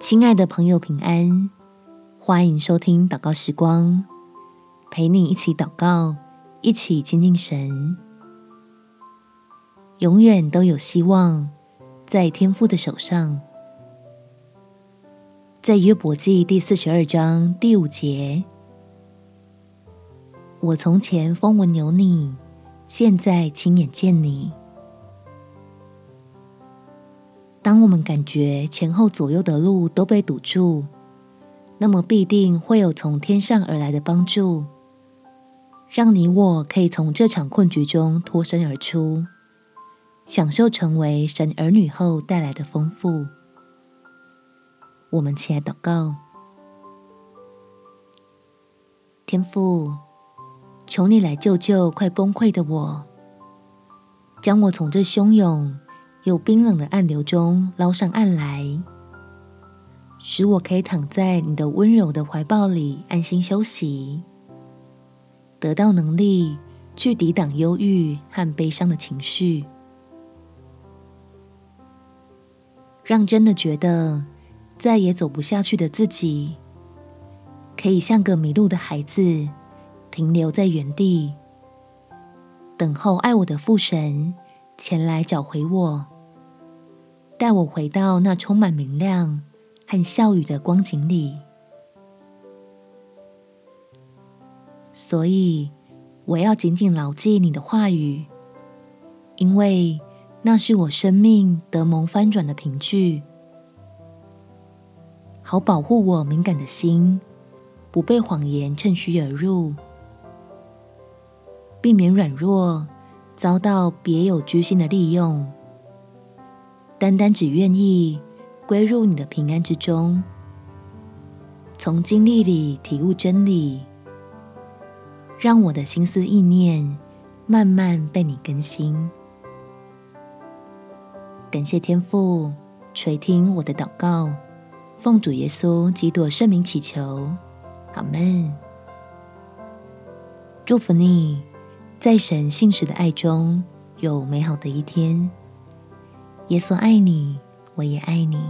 亲爱的朋友，平安！欢迎收听祷告时光，陪你一起祷告，一起亲近神。永远都有希望，在天父的手上。在约伯记第四十二章第五节，我从前风闻有你，现在亲眼见你。当我们感觉前后左右的路都被堵住，那么必定会有从天上而来的帮助，让你我可以从这场困局中脱身而出，享受成为神儿女后带来的丰富。我们起来祷告，天父，求你来救救快崩溃的我，将我从这汹涌又冰冷的暗流中捞上岸来，使我可以躺在你的温柔的怀抱里安心休息，得到能力去抵挡忧郁和悲伤的情绪，让真的觉得再也走不下去的自己，可以像个迷路的孩子，停留在原地，等候爱我的父神前来找回我。带我回到那充满明亮和笑语的光景里，所以我要紧紧牢记你的话语，因为那是我生命得蒙翻转的凭据，好保护我敏感的心，不被谎言趁虚而入，避免软弱遭到别有居心的利用。单单只愿意归入你的平安之中，从经历里体悟真理，让我的心思意念慢慢被你更新。感谢天父垂听我的祷告，奉主耶稣基督圣名祈求，阿门。祝福你，在神信实的爱中有美好的一天。耶稣爱你，我也爱你。